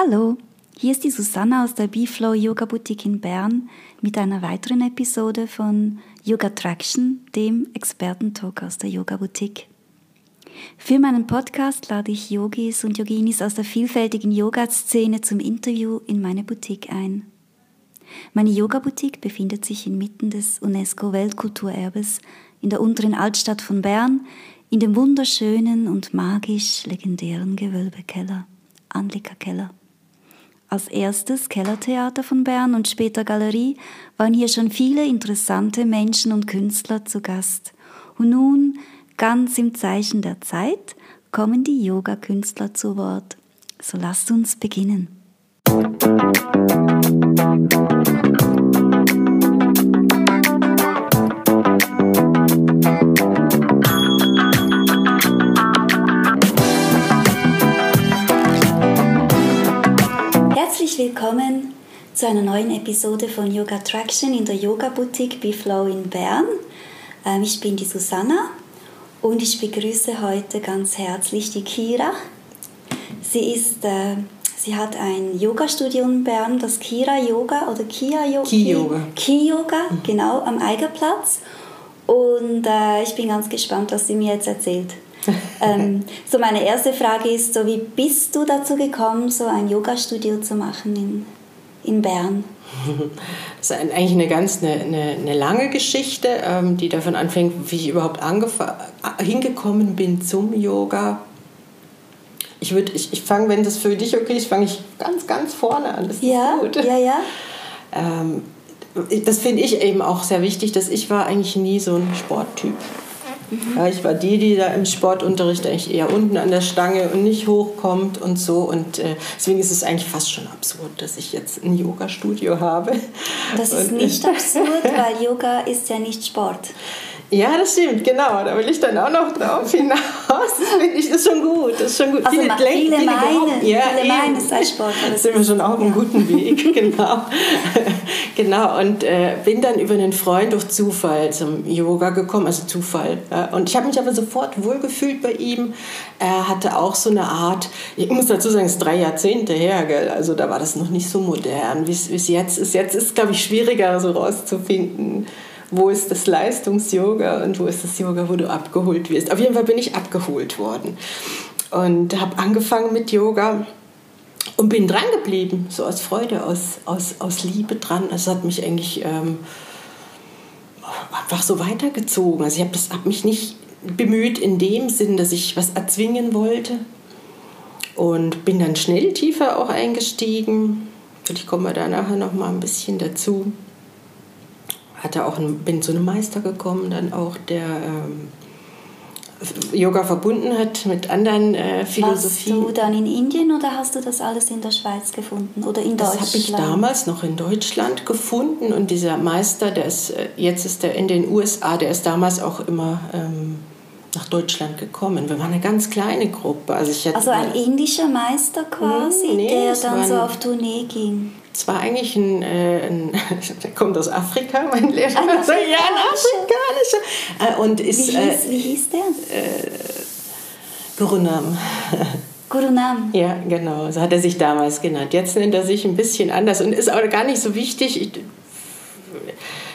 Hallo, hier ist die Susanna aus der B-Flow Yoga Boutique in Bern mit einer weiteren Episode von Yoga Traction, dem Expertentalk aus der Yoga Boutique. Für meinen Podcast lade ich Yogis und Yoginis aus der vielfältigen Yoga-Szene zum Interview in meine Boutique ein. Meine Yoga-Boutique befindet sich inmitten des UNESCO-Weltkulturerbes in der unteren Altstadt von Bern in dem wunderschönen und magisch legendären Gewölbekeller, Anlika Keller. Als erstes Kellertheater von Bern und später Galerie waren hier schon viele interessante Menschen und Künstler zu Gast. Und nun, ganz im Zeichen der Zeit, kommen die Yoga-Künstler zu Wort. So lasst uns beginnen. willkommen zu einer neuen Episode von Yoga Traction in der Yoga Boutique Biflow in Bern. Ähm, ich bin die Susanna und ich begrüße heute ganz herzlich die Kira. Sie ist äh, Sie hat ein Yoga-Studio in Bern, das Kira Yoga oder Kia Yoga. Ki Yoga. Ki Yoga, mhm. genau, am Eigerplatz. Und äh, ich bin ganz gespannt, was sie mir jetzt erzählt ähm, so meine erste Frage ist so, wie bist du dazu gekommen, so ein Yoga-Studio zu machen in, in Bern? Das ist eigentlich eine ganz eine, eine, eine lange Geschichte, ähm, die davon anfängt, wie ich überhaupt hingekommen bin zum Yoga. Ich, ich, ich fange, wenn das für dich okay ist, fange ich ganz, ganz vorne an. Das ja, gut. ja, ja. Ähm, das finde ich eben auch sehr wichtig, dass ich war eigentlich nie so ein Sporttyp. Ja, ich war die, die da im Sportunterricht eigentlich eher unten an der Stange und nicht hochkommt und so. Und äh, deswegen ist es eigentlich fast schon absurd, dass ich jetzt ein Yoga-Studio habe. Das ist und, nicht absurd, weil Yoga ist ja nicht Sport. Ja, das stimmt, genau. Da will ich dann auch noch drauf hinaus. Das finde ich das ist schon gut. Das ist schon gut. Also viele, viele, viele meinen, ja, viele meinen, es sei Sport. Da sind wir schon auf einem guten Weg, genau. genau, und äh, bin dann über einen Freund durch Zufall zum Yoga gekommen, also Zufall. Ja. Und ich habe mich aber sofort wohlgefühlt bei ihm. Er hatte auch so eine Art, ich muss dazu sagen, es ist drei Jahrzehnte her, gell? also da war das noch nicht so modern, wie es jetzt ist. Jetzt ist es, glaube ich, schwieriger so rauszufinden wo ist das Leistungs-Yoga und wo ist das Yoga, wo du abgeholt wirst. Auf jeden Fall bin ich abgeholt worden und habe angefangen mit Yoga und bin dran geblieben, so aus Freude, aus, aus, aus Liebe dran. Es hat mich eigentlich ähm, einfach so weitergezogen. Also ich habe hab mich nicht bemüht in dem Sinn, dass ich was erzwingen wollte und bin dann schnell tiefer auch eingestiegen. Und ich komme da nachher noch mal ein bisschen dazu hatte auch einen, bin zu einem Meister gekommen, dann auch der ähm, Yoga verbunden hat mit anderen äh, Philosophien. Warst du dann in Indien oder hast du das alles in der Schweiz gefunden oder in das Deutschland? Das habe ich damals noch in Deutschland gefunden und dieser Meister, der ist äh, jetzt ist er in den USA, der ist damals auch immer ähm, nach Deutschland gekommen. Wir waren eine ganz kleine Gruppe. Also, ich also ein indischer Meister quasi, nee, der dann so auf Tournee ging. Es war eigentlich ein, äh, ein der kommt aus Afrika, mein Lehrer. Ein also, ja, ein afrikanischer. Äh, und ist, wie, hieß, äh, wie hieß der? Äh, Gurunam. Gurunam. Ja, genau. So hat er sich damals genannt. Jetzt nennt er sich ein bisschen anders und ist aber gar nicht so wichtig. Ich,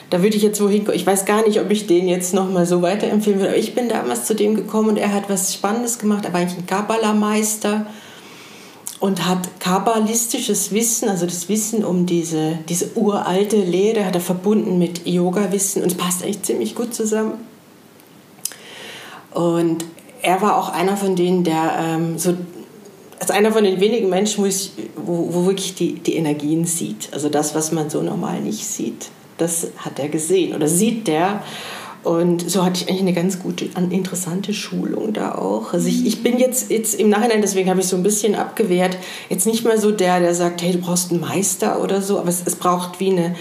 da würde ich jetzt wohin kommen. Ich weiß gar nicht, ob ich den jetzt noch mal so weiterempfehlen würde. Aber ich bin damals zu dem gekommen und er hat was Spannendes gemacht. Er war eigentlich ein Kabbalah-Meister und hat kabbalistisches Wissen, also das Wissen um diese, diese uralte Lehre, hat er verbunden mit Yoga-Wissen und es passt eigentlich ziemlich gut zusammen. Und er war auch einer von denen, der ähm, so, als einer von den wenigen Menschen, wo, ich, wo, wo wirklich die, die Energien sieht. Also das, was man so normal nicht sieht, das hat er gesehen oder sieht der. Und so hatte ich eigentlich eine ganz gute, interessante Schulung da auch. Also ich, ich bin jetzt, jetzt im Nachhinein, deswegen habe ich so ein bisschen abgewehrt, jetzt nicht mehr so der, der sagt, hey, du brauchst einen Meister oder so, aber es, es braucht wie eine,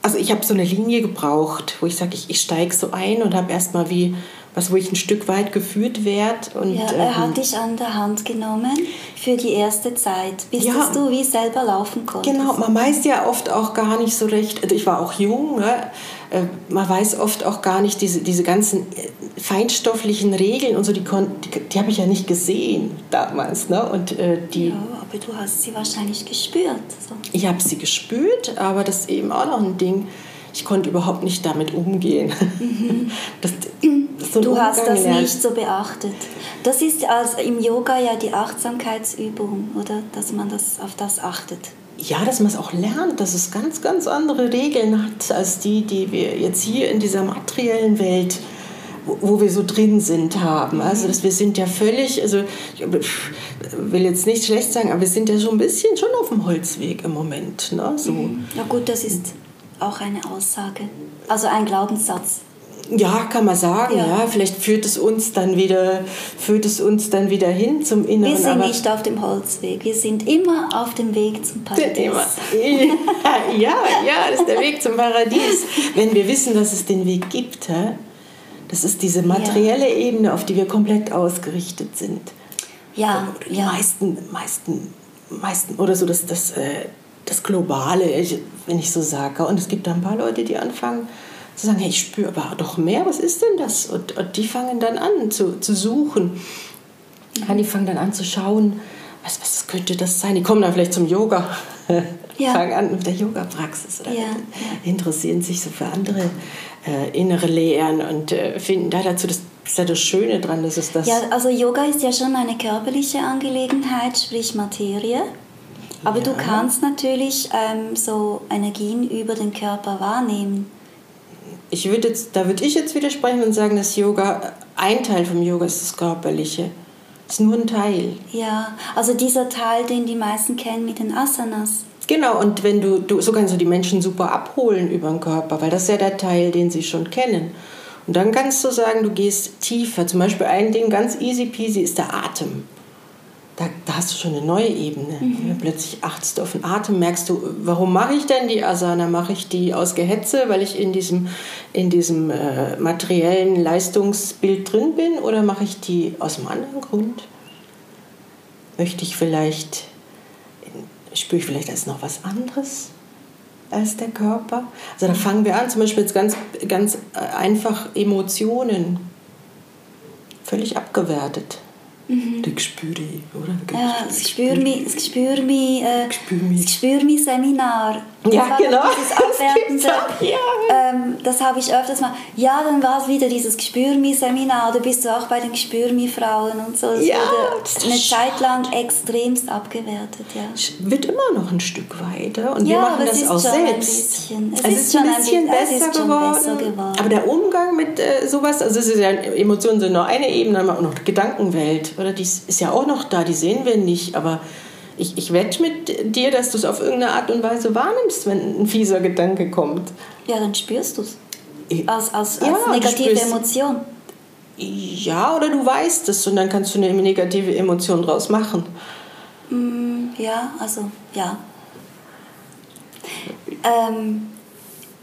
also ich habe so eine Linie gebraucht, wo ich sage, ich, ich steige so ein und habe erstmal wie was wo ich ein Stück weit geführt werde. Und, ja, er hat dich an der Hand genommen für die erste Zeit, bis Ja. du wie selber laufen konntest. Genau, man weiß ja oft auch gar nicht so recht, also ich war auch jung, ne? äh, man weiß oft auch gar nicht diese, diese ganzen äh, feinstofflichen Regeln und so, die, die, die habe ich ja nicht gesehen damals. Ne? Und äh, die, Ja, aber du hast sie wahrscheinlich gespürt. So. ich habe sie gespürt, aber das ist eben auch noch ein Ding, ich konnte überhaupt nicht damit umgehen. Das, das ist so Du hast Umgang das lernen. nicht so beachtet. Das ist als im Yoga ja die Achtsamkeitsübung, oder? Dass man das, auf das achtet. Ja, dass man es auch lernt, dass es ganz, ganz andere Regeln hat als die, die wir jetzt hier in dieser materiellen Welt, wo, wir so drin sind, haben. Also, dass wir sind ja völlig, also ich will jetzt nicht schlecht sagen, aber wir sind ja so ein bisschen schon auf dem Holzweg im Moment. Ne? So. Ja gut, das ist auch eine Aussage. Also ein Glaubenssatz. Ja, kann man sagen. Ja. Ja. vielleicht führt es uns dann wieder, führt es uns dann wieder hin zum Inneren. Wir sind aber nicht auf dem Holzweg. Wir sind immer auf dem Weg zum Paradies. Ja, ja, das ist der Weg zum Paradies. Wenn wir wissen, dass es den Weg gibt, das ist diese materielle Ebene, auf die wir komplett ausgerichtet sind. Ja, Oder die ja. meisten, meisten, meisten, oder so das, das, äh, das Globale, wenn ich so sage. Und es gibt da ein paar Leute, die anfangen zu sagen, hey, ich spüre aber doch mehr, was ist denn das? Und, und die fangen dann an zu, zu suchen. Ja, die fangen dann an zu schauen, was, was könnte das sein? Die kommen dann vielleicht zum Yoga, Ja. fangen an mit der Yoga-Praxis oder Ja, interessieren sich so für andere äh, innere Lehren und äh, finden da dazu, das ist ja das Schöne dran, dass es das... Ja, also Yoga ist ja schon eine körperliche Angelegenheit, sprich Materie. Aber du Ja. kannst natürlich ähm, so Energien über den Körper wahrnehmen. Ich würde jetzt, da würde ich jetzt widersprechen und sagen, dass Yoga, ein Teil vom Yoga ist das Körperliche. ist nur ein Teil. Ja, also dieser Teil, den die meisten kennen mit den Asanas. Genau, und wenn du, du, so kannst du die Menschen super abholen über den Körper, weil das ist ja der Teil, den sie schon kennen. Und dann kannst du sagen, du gehst tiefer. Zum Beispiel ein Ding, ganz easy peasy, ist der Atem. Da, da hast du schon eine neue Ebene. Plötzlich achtest du auf den Atem, merkst du, warum mache ich denn die Asana? Mache ich die aus Gehetze, weil ich in diesem, in diesem äh, materiellen Leistungsbild drin bin? Oder mache ich die aus einem anderen Grund? Möchte ich vielleicht spüre ich vielleicht als noch was anderes als der Körper. Also da fangen wir an, zum Beispiel jetzt ganz, ganz äh, einfach Emotionen völlig abgewertet. Die Gespüre, oder? Ja, das Gespür mich, das Gespür mich, äh, Gespür mich. das Gespür mich Seminar. Das Ja, genau. Dieses Das ja. ähm, das habe ich öfters mal. Ja, dann war es wieder dieses Gespür mich Seminar. Da bist du auch bei den Gespür mich Frauen und so. Es Ja, wurde das eine. Zeit lang extremst abgewertet, ja. Wird immer noch ein Stück weiter und wir Ja, machen aber es das ist auch schon ein selbst. bisschen- es es ist ist schon ein bisschen bisschen- es besser, geworden. besser geworden. Aber der Umgang mit äh, sowas, also es ist ja, Emotionen sind nur eine Ebene, dann wir auch noch die Oder? Die ist ja auch noch da, die sehen wir nicht, aber ich, ich wette mit dir, dass du es auf irgendeine Art und Weise wahrnimmst, wenn ein fieser Gedanke kommt. Ja, dann spürst du es. Als, als, Ja, als negative spürst- Emotion. Ja, oder du weißt es und dann kannst du eine negative Emotion draus machen. Mm, Ja, also, ja. Ähm,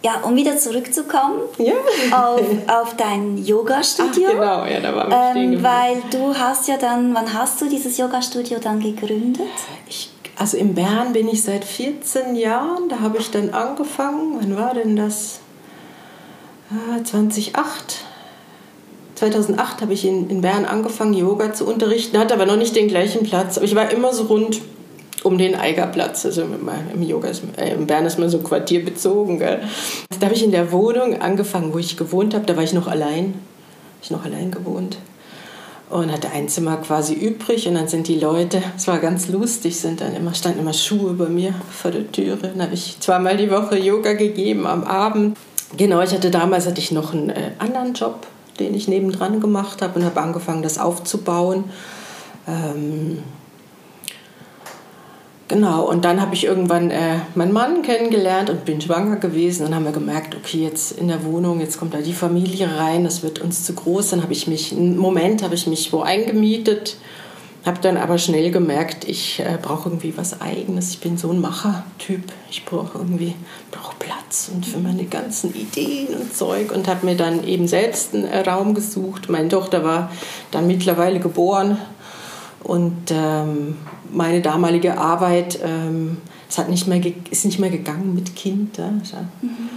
ja, um wieder zurückzukommen Ja. auf, auf dein Yoga-Studio. genau, ja, da waren wir Ähm, weil du hast ja dann, wann hast du dieses Yoga-Studio dann gegründet? Ich, also in Bern bin ich seit 14 Jahren. Da habe ich dann angefangen. Wann war denn das? Ah, 2008. 2008 habe ich in, in Bern angefangen, Yoga zu unterrichten. Hatte aber noch nicht den gleichen Platz. Aber ich war immer so rund um den Eigerplatz. Also im Yoga ist, äh, in Bern ist man so quartierbezogen. Gell? Da habe ich in der Wohnung angefangen, wo ich gewohnt habe. Da war ich noch allein. Hab ich noch allein gewohnt und hatte ein Zimmer quasi übrig und dann sind die Leute, es war ganz lustig, sind dann immer standen immer Schuhe bei mir vor der Türe. Dann habe ich zweimal die Woche Yoga gegeben am Abend. Genau, ich hatte damals hatte ich noch einen äh, anderen Job, den ich nebendran gemacht habe und habe angefangen, das aufzubauen. Ähm, Genau, und dann habe ich irgendwann äh, meinen Mann kennengelernt und bin schwanger gewesen. Dann haben wir gemerkt, okay, jetzt in der Wohnung, jetzt kommt da die Familie rein, das wird uns zu groß. Dann habe ich mich, einen Moment habe ich mich wo eingemietet, habe dann aber schnell gemerkt, ich äh, brauche irgendwie was Eigenes. Ich bin so ein Machertyp, ich brauche irgendwie, brauche Platz. Platz und für meine ganzen Ideen und Zeug und habe mir dann eben selbst einen äh, Raum gesucht. Meine Tochter war dann mittlerweile geboren und ähm, meine damalige Arbeit ähm, es hat nicht mehr ist nicht mehr gegangen mit Kind. Ja. Mhm.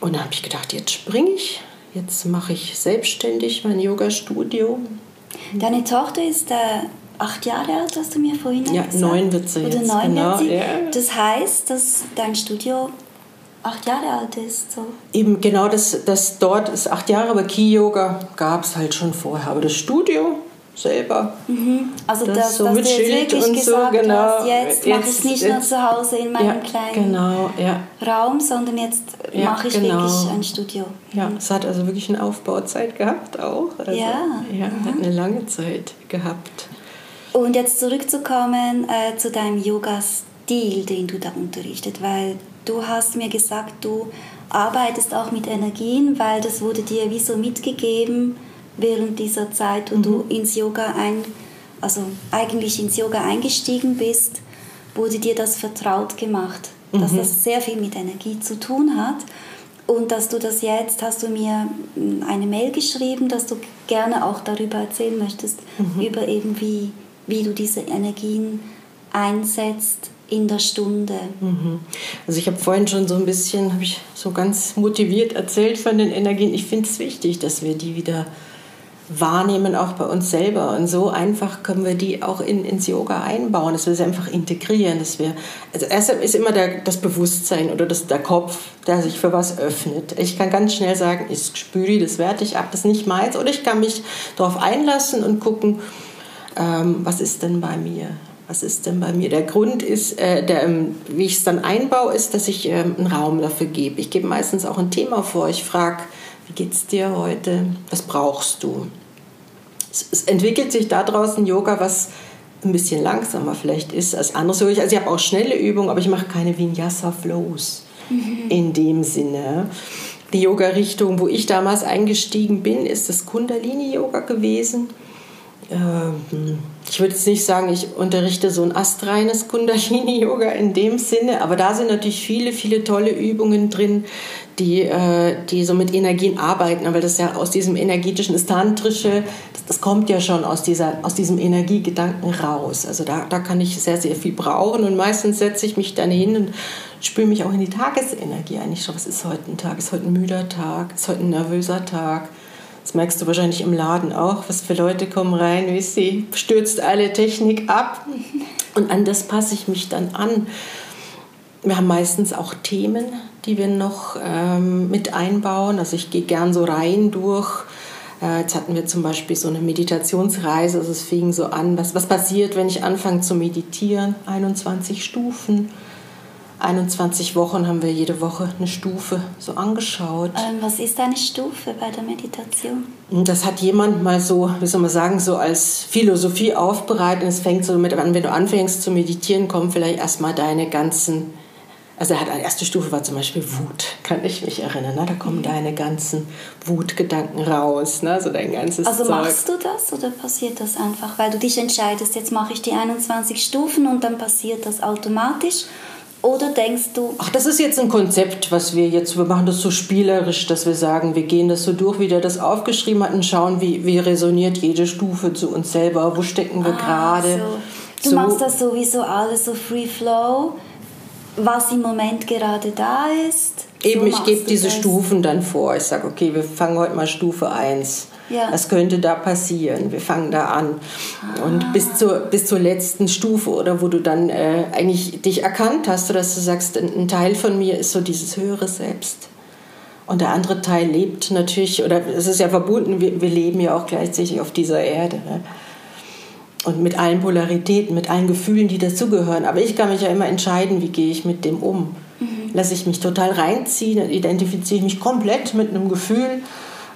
Und dann habe ich gedacht, jetzt springe ich, jetzt mache ich selbstständig mein Yoga-Studio. Deine Tochter ist äh, acht Jahre alt, hast du mir vorhin ja, gesagt? Ja, neun wird sie Oder jetzt. Neun genau, wird sie. Ja. Das heißt, dass dein Studio acht Jahre alt ist. So. Eben genau, das, das dort ist acht Jahre, aber Ki-Yoga gab es halt schon vorher. Aber das Studio selber. Mhm. Also das, das so dass mit du jetzt Schild wirklich und gesagt so, genau. hast, jetzt, jetzt mache ich nicht jetzt, nur zu Hause in meinem ja, kleinen genau, ja. Raum, sondern jetzt ja, mache ich genau. wirklich ein Studio. Ja, es hat also wirklich eine Aufbauzeit gehabt auch. Also, ja. Ja, mhm. hat eine lange Zeit gehabt. Und jetzt zurückzukommen äh, zu deinem Yoga-Stil, den du da unterrichtet, weil du hast mir gesagt, du arbeitest auch mit Energien, weil das wurde dir wie so mitgegeben während dieser Zeit, wo mhm. du ins Yoga ein, also eigentlich ins Yoga eingestiegen bist, wurde dir das vertraut gemacht, mhm. dass das sehr viel mit Energie zu tun hat. Und dass du das jetzt, hast du mir eine Mail geschrieben, dass du gerne auch darüber erzählen möchtest, mhm. über eben wie, wie du diese Energien einsetzt in der Stunde. Mhm. Also ich habe vorhin schon so ein bisschen, habe ich so ganz motiviert erzählt von den Energien. Ich finde es wichtig, dass wir die wieder wahrnehmen, auch bei uns selber. Und so einfach können wir die auch in, ins Yoga einbauen, dass wir sie einfach integrieren. Dass wir, also erst ist immer der, das Bewusstsein oder das, der Kopf, der sich für was öffnet. Ich kann ganz schnell sagen, ich spüre das werte ich ab, das ist nicht meins. Oder ich kann mich darauf einlassen und gucken, ähm, was ist denn bei mir? Was ist denn bei mir? Der Grund ist, äh, der, ähm, wie ich es dann einbaue, ist, dass ich ähm, einen Raum dafür gebe. Ich gebe meistens auch ein Thema vor. Ich frage, wie geht's dir heute? Was brauchst du? Es, es entwickelt sich daraus ein Yoga, was ein bisschen langsamer vielleicht ist als andere. Also ich habe auch schnelle Übungen, aber ich mache keine Vinyasa-Flows mhm. in dem Sinne. Die Yoga-Richtung, wo ich damals eingestiegen bin, ist das Kundalini-Yoga gewesen. Ähm, ich würde jetzt nicht sagen, ich unterrichte so ein astreines Kundalini-Yoga in dem Sinne, aber da sind natürlich viele, viele tolle Übungen drin, die, äh, die so mit Energien arbeiten, weil das ja aus diesem energetischen, das Tantrische, das, das, kommt ja schon aus, dieser, aus diesem Energiegedanken raus. Also da, da kann ich sehr, sehr viel brauchen und meistens setze ich mich dann hin und spüre mich auch in die Tagesenergie ein. Ich schaue, was ist heute ein Tag? Ist heute ein müder Tag? Ist heute ein nervöser Tag? Das merkst du wahrscheinlich im Laden auch, was für Leute kommen rein, wie sie stürzt alle Technik ab. Und an das passe ich mich dann an. Wir haben meistens auch Themen, die wir noch ähm, mit einbauen. Also ich gehe gern so rein durch. Äh, jetzt hatten wir zum Beispiel so eine Meditationsreise. Also es fing so an, was, was passiert, wenn ich anfange zu meditieren? 21 Stufen 21 Wochen haben wir jede Woche eine Stufe so angeschaut. Ähm, was ist eine Stufe bei der Meditation? Das hat jemand mal so, wie soll man sagen, so als Philosophie aufbereitet. es fängt so mit an, wenn du anfängst zu meditieren, kommen vielleicht erstmal deine ganzen also er hat eine erste Stufe war zum Beispiel Wut, kann ich mich erinnern. Ne? Da kommen mhm. deine ganzen Wutgedanken raus, ne? so dein ganzes Also Zeug. machst du das oder passiert das einfach, weil du dich entscheidest, jetzt mache ich die 21 Stufen und dann passiert das automatisch oder denkst du. Ach, das ist jetzt ein Konzept, was wir jetzt, wir machen das so spielerisch, dass wir sagen, wir gehen das so durch, wie der das aufgeschrieben hat und schauen, wie, wie resoniert jede Stufe zu uns selber, wo stecken wir ah, gerade. So. Du so. machst das sowieso alles so Free Flow, was im Moment gerade da ist. Eben, ich gebe diese das. Stufen dann vor. Ich sage, okay, wir fangen heute mal Stufe 1 ja. Was könnte da passieren? Wir fangen da an. Ah. Und bis zur, bis zur letzten Stufe oder wo du dann äh, eigentlich dich erkannt hast, dass du sagst, ein, ein Teil von mir ist so dieses höhere Selbst. Und der andere Teil lebt natürlich, oder es ist ja verbunden, wir, wir leben ja auch gleichzeitig auf dieser Erde. Ne? Und mit allen Polaritäten, mit allen Gefühlen, die dazugehören. Aber ich kann mich ja immer entscheiden, wie gehe ich mit dem um. Lasse ich mich total reinziehen, identifiziere ich mich komplett mit einem Gefühl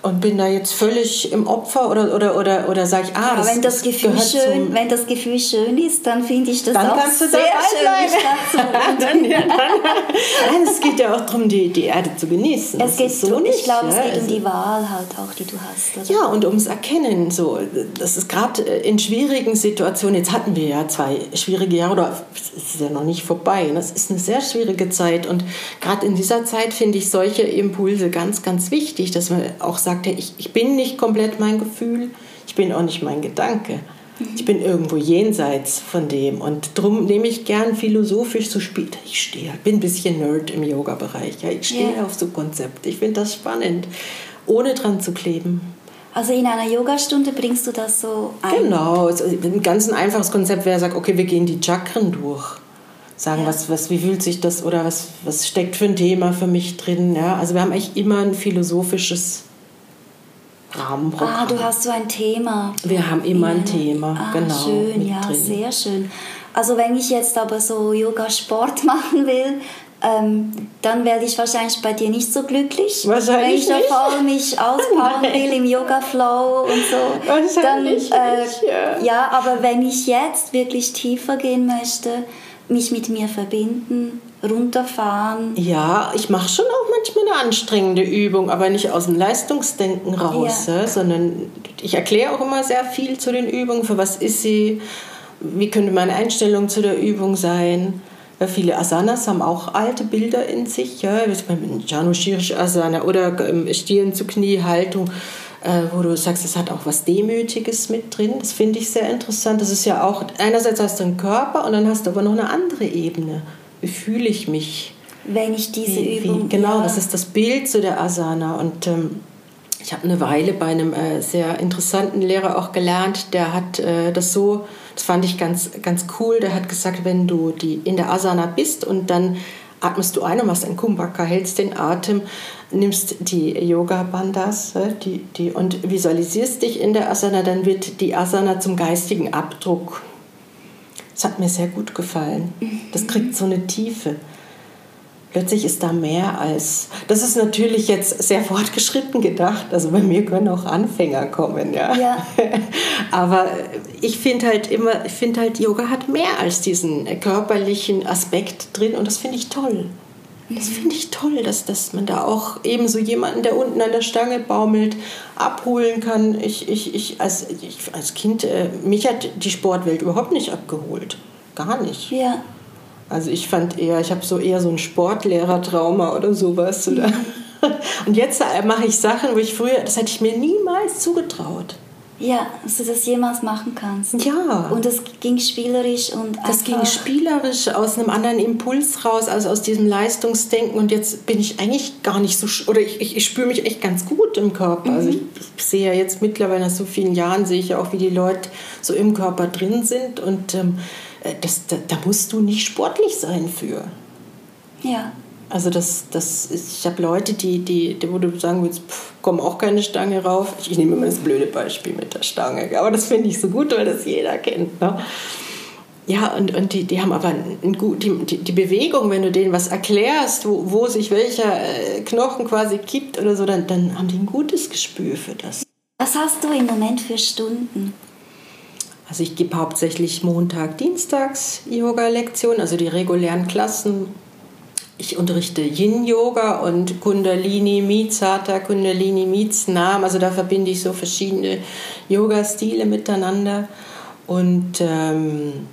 und bin da jetzt völlig im Opfer oder, oder, oder, oder sage ich, ah, das, wenn das, Gefühl schön, Wenn das Gefühl schön ist, dann finde ich das dann auch kannst du sehr schön. dann, ja, dann, Nein, es geht ja auch darum, die, die Erde zu genießen. Es geht so nicht, ich glaube, ja, es geht also, um die Wahl halt auch, die du hast. Oder? Ja, und ums Erkennen. So. Das ist gerade in schwierigen Situationen, jetzt hatten wir ja zwei schwierige Jahre, oder ist ja noch nicht vorbei. Das ist eine sehr schwierige Zeit. Und gerade in dieser Zeit finde ich solche Impulse ganz, ganz wichtig, dass man auch sagt, ich, ich bin nicht komplett mein Gefühl, ich bin auch nicht mein Gedanke. Ich bin irgendwo jenseits von dem und darum nehme ich gern philosophisch so später. Ich stehe, bin ein bisschen Nerd im Yoga-Bereich. Ja, ich stehe yeah. auf so Konzepte. Ich finde das spannend, ohne dran zu kleben. Also in einer Yogastunde bringst du das so ein? Genau, ein ganz einfaches Konzept wäre, sagt, okay, wir gehen die Chakren durch. Sagen, ja. was, was, wie fühlt sich das oder was, was steckt für ein Thema für mich drin. Ja? Also wir haben eigentlich immer ein philosophisches Rahmenprogramm. Ah, du hast so ein Thema. Wir haben immer ein Thema, ah, genau. Schön, ja, drin. sehr schön. Also wenn ich jetzt aber so Yoga-Sport machen will, ähm, dann werde ich wahrscheinlich bei dir nicht so glücklich. Wahrscheinlich Wenn ich da voll mich auspacken will im Yoga-Flow und so. Wahrscheinlich dann, äh, nicht, ja. ja, aber wenn ich jetzt wirklich tiefer gehen möchte, mich mit mir verbinden, runterfahren. Ja, ich mache schon auch manchmal eine anstrengende Übung, aber nicht aus dem Leistungsdenken raus, ja. sondern ich erkläre auch immer sehr viel zu den Übungen. Für was ist sie? Wie könnte meine Einstellung zu der Übung sein? Ja, viele Asanas haben auch alte Bilder in sich, ja, wie Janushirish Asana oder Stirn zu Knie Haltung, wo du sagst, es hat auch was Demütiges mit drin. Das finde ich sehr interessant. Das ist ja auch, einerseits hast du einen Körper und dann hast du aber noch eine andere Ebene. Wie fühle ich mich? Wenn ich diese wie, Übung. Wie, genau, ja. das ist das Bild zu der Asana. Und ähm, ich habe eine Weile bei einem äh, sehr interessanten Lehrer auch gelernt, der hat äh, das so das fand ich ganz, ganz cool. Der hat gesagt, wenn du die in der Asana bist und dann atmest du ein und machst ein Kumbhaka, hältst den Atem, nimmst die Yoga-Bandas die, die, und visualisierst dich in der Asana, dann wird die Asana zum geistigen Abdruck. Das hat mir sehr gut gefallen. Das kriegt so eine Tiefe plötzlich ist da mehr als. Das ist natürlich jetzt sehr fortgeschritten gedacht. Also bei mir können auch Anfänger kommen, ja. ja. Aber ich finde halt immer, ich finde halt, Yoga hat mehr als diesen körperlichen Aspekt drin und das finde ich toll. Das mhm. finde ich toll, dass, dass man da auch eben so jemanden, der unten an der Stange baumelt, abholen kann. Ich, ich, ich, als, ich als Kind, äh, mich hat die Sportwelt überhaupt nicht abgeholt. Gar nicht. Ja. Also ich fand eher, ich habe so eher so ein Sportlehrertrauma oder sowas. Oder? Und jetzt mache ich Sachen, wo ich früher, das hätte ich mir niemals zugetraut. Ja, dass du das jemals machen kannst. Ja. Und das ging spielerisch und Das ging spielerisch aus einem anderen Impuls raus, also aus diesem Leistungsdenken. Und jetzt bin ich eigentlich gar nicht so, oder ich, ich, ich spüre mich echt ganz gut im Körper. Also mhm. Also ich, ich, sehe ja jetzt mittlerweile nach so vielen Jahren, sehe ich ja auch, wie die Leute so im Körper drin sind. Und ähm, äh, das, da, da, musst du nicht sportlich sein für. Ja. Also das, das ist, ich habe Leute, die, die, die, wo du sagen willst, pff, komm auch keine Stange rauf. Ich, nehme immer das blöde Beispiel mit der Stange, aber das finde ich so gut, weil das jeder kennt. Ne? Ja, und, und die, die haben aber ein, gut, die, die, die Bewegung, wenn du denen was erklärst, wo, wo sich welcher äh, Knochen quasi kippt oder so, dann, dann haben die ein gutes Gespür für das. Was hast du im Moment für Stunden? Also ich gebe hauptsächlich Montag, Dienstags Yoga-Lektionen, also die regulären Klassen. Ich unterrichte Yin-Yoga und Kundalini Meets Hatha, Kundalini Meets Nam. Also da verbinde ich so verschiedene Yoga-Stile miteinander. Und ähm,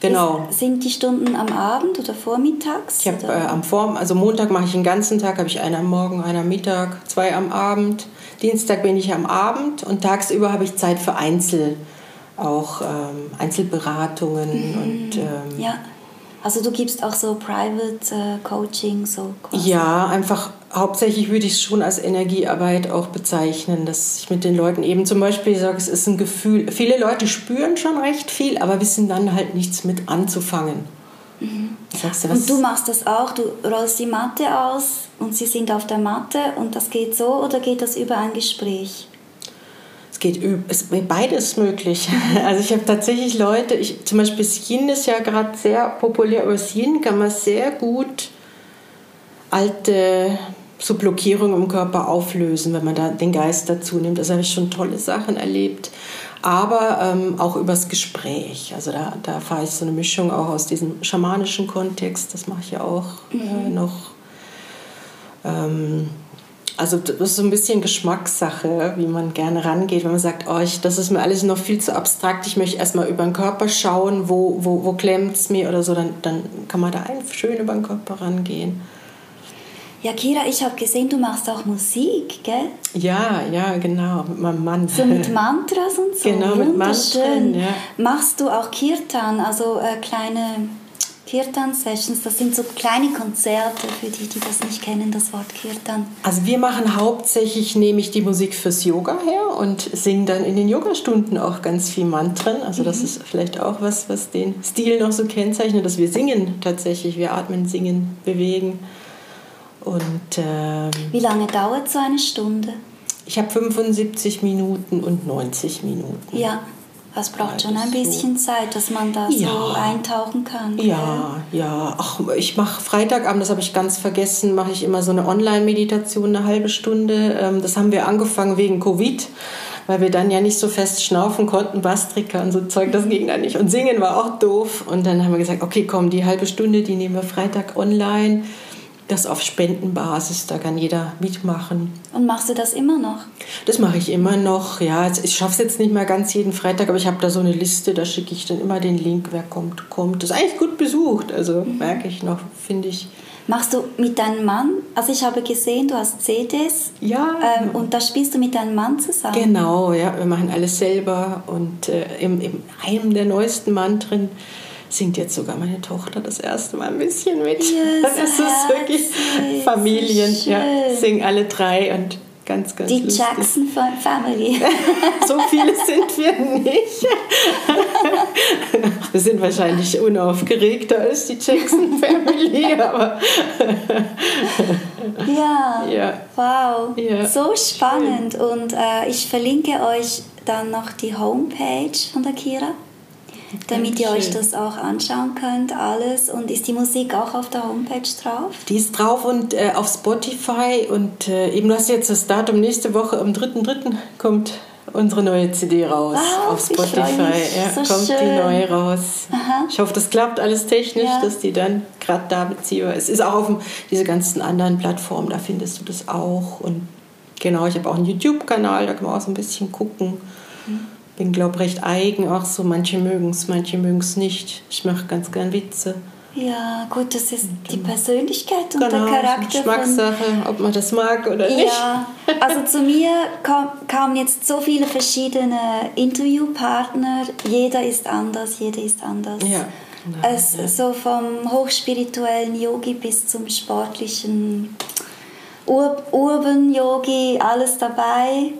genau. Ist, sind die Stunden am Abend oder vormittags? Ich habe äh, am Vorm, also Montag mache ich den ganzen Tag, habe ich einen am Morgen, einen am Mittag, zwei am Abend. Dienstag bin ich am Abend und tagsüber habe ich Zeit für Einzel auch ähm, Einzelberatungen mhm. und ähm, ja. Also du gibst auch so Private äh, Coaching so quasi. Ja, einfach hauptsächlich würde ich es schon als Energiearbeit auch bezeichnen, dass ich mit den Leuten eben zum Beispiel sage, es ist ein Gefühl. Viele Leute spüren schon recht viel, aber wissen dann halt nichts mit anzufangen. Mhm. Du, und du machst das auch, du rollst die Matte aus und sie sind auf der Matte und das geht so oder geht das über ein Gespräch? Es geht es beides möglich. Also ich habe tatsächlich Leute, ich, zum Beispiel das Yin ist ja gerade sehr populär, aber das Yin kann man sehr gut alte so Blockierungen im Körper auflösen, wenn man da den Geist dazu nimmt. Also habe ich schon tolle Sachen erlebt. Aber ähm, auch übers Gespräch. Also da, da fahre ich so eine Mischung auch aus diesem schamanischen Kontext, das mache ich ja auch äh, mhm. äh, noch. Ähm, Also das ist so ein bisschen Geschmackssache, wie man gerne rangeht. Wenn man sagt, oh, ich, das ist mir alles noch viel zu abstrakt, ich möchte erstmal über den Körper schauen, wo, wo, wo klemmt es mir oder so, dann, dann kann man da schön über den Körper rangehen. Ja, Kira, ich habe gesehen, du machst auch Musik, gell? Ja, ja, genau, mit meinem Mann. So mit Mantras und so. Genau, mit Mantren, ja. Machst du auch Kirtan, also äh, kleine Kirtan-Sessions? Das sind so kleine Konzerte für die, die das nicht kennen, das Wort Kirtan. Also wir machen hauptsächlich, nehme ich die Musik fürs Yoga her und singe dann in den Yogastunden auch ganz viel Mantren. Also das mhm. ist vielleicht auch was, was den Stil noch so kennzeichnet, dass wir singen tatsächlich, wir atmen, singen, bewegen. Und, ähm, Wie lange dauert so eine Stunde? Ich habe 75 Minuten und 90 Minuten. Ja, das braucht schon ein bisschen so. Zeit, dass man da ja. so eintauchen kann. Ja, gell? ja. Ach, ich mache Freitagabend, das habe ich ganz vergessen, mache ich immer so eine Online-Meditation, eine halbe Stunde. Ähm, das haben wir angefangen wegen Covid weil wir dann ja nicht so fest schnaufen konnten, Bastrika und so Zeug, das ging dann nicht. Und singen war auch doof. Und dann haben wir gesagt, okay, komm, die halbe Stunde, die nehmen wir Freitag online das auf Spendenbasis, da kann jeder mitmachen. Und machst du das immer noch? Das mache ich immer noch, ja. Ich schaffe es jetzt nicht mehr ganz jeden Freitag, aber ich habe da so eine Liste, da schicke ich dann immer den Link, wer kommt, kommt. Das ist eigentlich gut besucht, also mhm. merke ich noch, finde ich. Machst du mit deinem Mann, also ich habe gesehen, du hast CDs. Ja. Ähm, und da spielst du mit deinem Mann zusammen. Genau, ja, wir machen alles selber und äh, im, im einem der neuesten Mantren singt jetzt sogar meine Tochter das erste Mal ein bisschen mit. Yes, Dann ist es wirklich Familien, so ja, singen alle drei und ganz, ganz Die lustig. Jackson Family. so viele sind wir nicht. wir sind wahrscheinlich unaufgeregter als die Jackson Family, aber ja, ja, wow, ja. so spannend Schön. und äh, ich verlinke euch dann noch die Homepage von der Kira damit ihr euch das auch anschauen könnt, alles. Und ist die Musik auch auf der Homepage drauf? Die ist drauf und äh, auf Spotify. Und äh, eben, du hast jetzt das Datum nächste Woche, am 3.3. kommt unsere neue CD raus wow, auf Spotify. Ja, so kommt schön. die neue raus. Aha. Ich hoffe, das klappt alles technisch, ja. dass die dann gerade da beziehbar ist. Ist auch auf diese ganzen anderen Plattformen, da findest du das auch. Und genau, ich habe auch einen YouTube-Kanal, da kann man auch so ein bisschen gucken. Mhm bin, glaube ich, recht eigen. Auch so, manche mögen es, manche mögen es nicht. Ich mache ganz gern Witze. Ja, gut, das ist die Persönlichkeit und genau, der Charakter. Geschmackssache, ob man das mag oder nicht. Ja, also zu mir kam, kamen jetzt so viele verschiedene Interviewpartner. Jeder ist anders, jeder ist anders. Ja. Genau, es, ja. So vom hochspirituellen Yogi bis zum sportlichen Ur Urban-Yogi, alles dabei.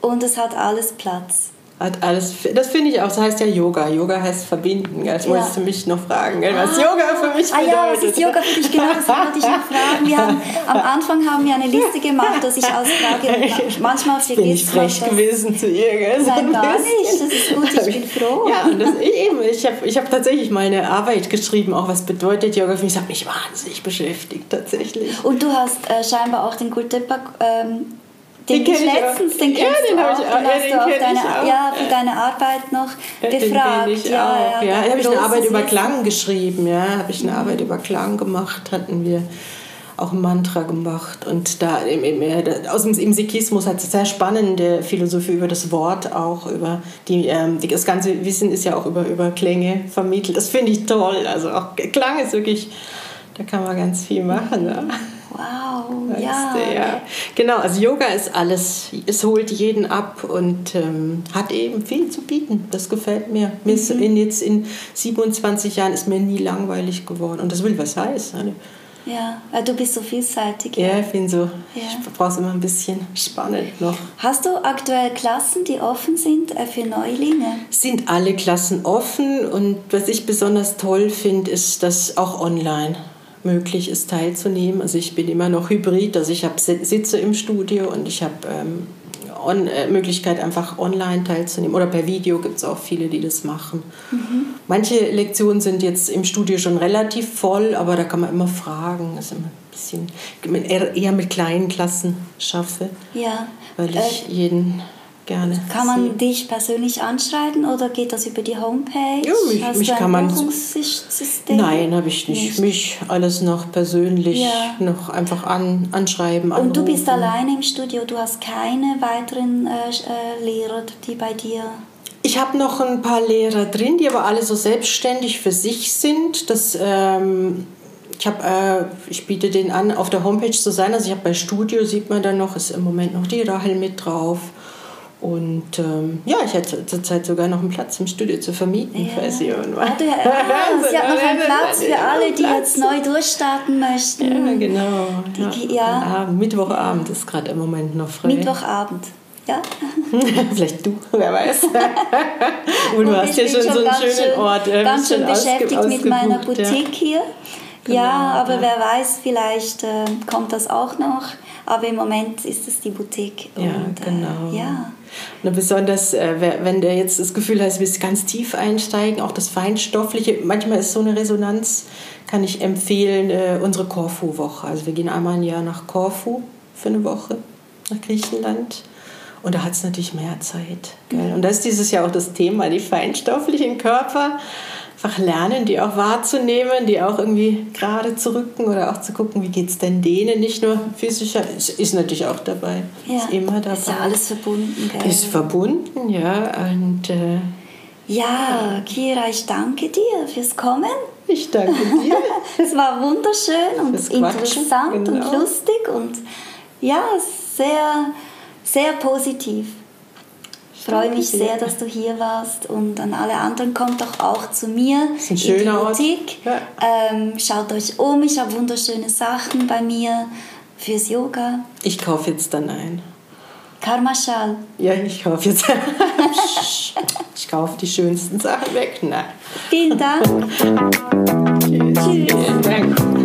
Und es hat alles Platz. Hat alles, das finde ich auch, das heißt ja Yoga. Yoga heißt verbinden. Jetzt ja. wolltest du mich noch fragen, was ah. Yoga für mich bedeutet. Ah ja, was ist Yoga für dich? Genau, das wollte ich noch fragen. Wir haben, am Anfang haben wir eine Liste gemacht, dass ich ausfrage. Manchmal vergisst Bin ich frech das. gewesen zu ihr, gell? Nein, gar nicht. Das ist gut, ich bin froh. Ja, und das, eben, ich habe ich hab tatsächlich mal eine Arbeit geschrieben, auch was bedeutet Yoga für mich. Das hat mich wahnsinnig beschäftigt, tatsächlich. Und du hast äh, scheinbar auch den Gultepa ähm, den, den ich letztens, den kennst ja, den du auch, ich auch. Den hast ja, du deine, ja, für deine Arbeit noch befragt. Den ich ja, auch. ja, ja. habe ich eine Arbeit über Klang geschrieben, ja, habe ich eine mhm. Arbeit über Klang gemacht, hatten wir auch ein Mantra gemacht und da im, im, aus dem im Sikhismus hat es sehr spannende Philosophie über das Wort auch über die, ähm, das ganze Wissen ist ja auch über über Klänge vermittelt das finde ich toll also auch Klang ist wirklich da kann man ganz viel machen ne? Wow, ja. Du, ja. Genau, also Yoga ist alles, es holt jeden ab und ähm, hat eben viel zu bieten. Das gefällt mir. mir ist mhm. in, jetzt in 27 Jahren ist mir nie langweilig geworden und das will was heißen. Ne? Ja, weil du bist so vielseitig. Ja, ich bin so. Ja. Ich brauche immer ein bisschen spannend noch. Hast du aktuell Klassen, die offen sind äh, für Neulinge? Sind alle Klassen offen und was ich besonders toll finde, ist, dass auch online möglich ist, teilzunehmen. Also ich bin immer noch hybrid, also ich habe sitze im Studio und ich habe ähm, on, äh, Möglichkeit, einfach online teilzunehmen. Oder per Video gibt es auch viele, die das machen. Mhm. Manche Lektionen sind jetzt im Studio schon relativ voll, aber da kann man immer fragen. Das ist immer ein bisschen eher mit kleinen Klassen schaffe. Ja. Weil ich äh, jeden gerne. Kann man dich persönlich anschreiben oder geht das über die Homepage? Ja, mich, Hast mich kann man. Nein, habe ich nicht. Nicht. Mich alles noch persönlich Ja. noch einfach an, anschreiben. Und du bist anrufen. alleine im Studio, du hast keine weiteren äh, äh, Lehrer, die bei dir. Ich habe noch ein paar Lehrer drin, die aber alle so selbstständig für sich sind. Das, ähm, ich, hab, äh, ich biete den an, auf der Homepage zu sein. Also ich habe bei Studio, sieht man dann noch, ist im Moment noch die Rahel mit drauf. Und ähm, ja, ich hätte zurzeit sogar noch einen Platz im Studio zu vermieten, falls ihr irgendwann. Ah, du, ah, sie hat noch einen Platz für alle, die jetzt neu durchstarten möchten. Ja, genau. Die- ja. Und Abend, Mittwochabend ist gerade im Moment noch frei. Mittwochabend. Ja? Vielleicht du, wer weiß. Und du hast ja bin schon so einen schönen schön- Ort. äh, Ganz schön schon beschäftigt mit meiner ja. Boutique hier. Genau, ja, aber ja. wer weiß, vielleicht äh, kommt das auch noch. Aber im Moment ist es die Boutique. Ja, und, genau. Äh, ja. Und besonders, äh, wenn der jetzt das Gefühl hat, du willst ganz tief einsteigen, auch das Feinstoffliche, manchmal ist so eine Resonanz, kann ich empfehlen, äh, unsere Korfu-Woche. Also wir gehen einmal im Jahr nach Korfu für eine Woche, nach Griechenland. Und da hat es natürlich mehr Zeit. Gell? Und das ist dieses Jahr auch das Thema, die feinstofflichen Körper. Einfach lernen, die auch wahrzunehmen, die auch irgendwie gerade zu rücken oder auch zu gucken, wie geht es denn denen. Nicht nur physischer, ist, ist natürlich auch dabei. Ja, Ist immer dabei. Ist ja alles verbunden, gell? Ist verbunden, ja. Und äh, Ja, Kira, ich danke dir fürs Kommen. ich danke dir. Es war wunderschön und interessant genau. und lustig und ja, sehr, sehr positiv. Ich freue mich sehr, dass du hier warst und an alle anderen kommt doch auch zu mir Ist ein in die schöner Ort. Boutique. Ja. Ähm, schaut euch um, ich habe wunderschöne Sachen bei mir fürs Yoga. Ich kaufe jetzt dann ein. Karmashal. Ja, ich kaufe jetzt. ich kaufe die schönsten Sachen weg. Nein. Vielen Dank. Tschüss. Vielen Dank.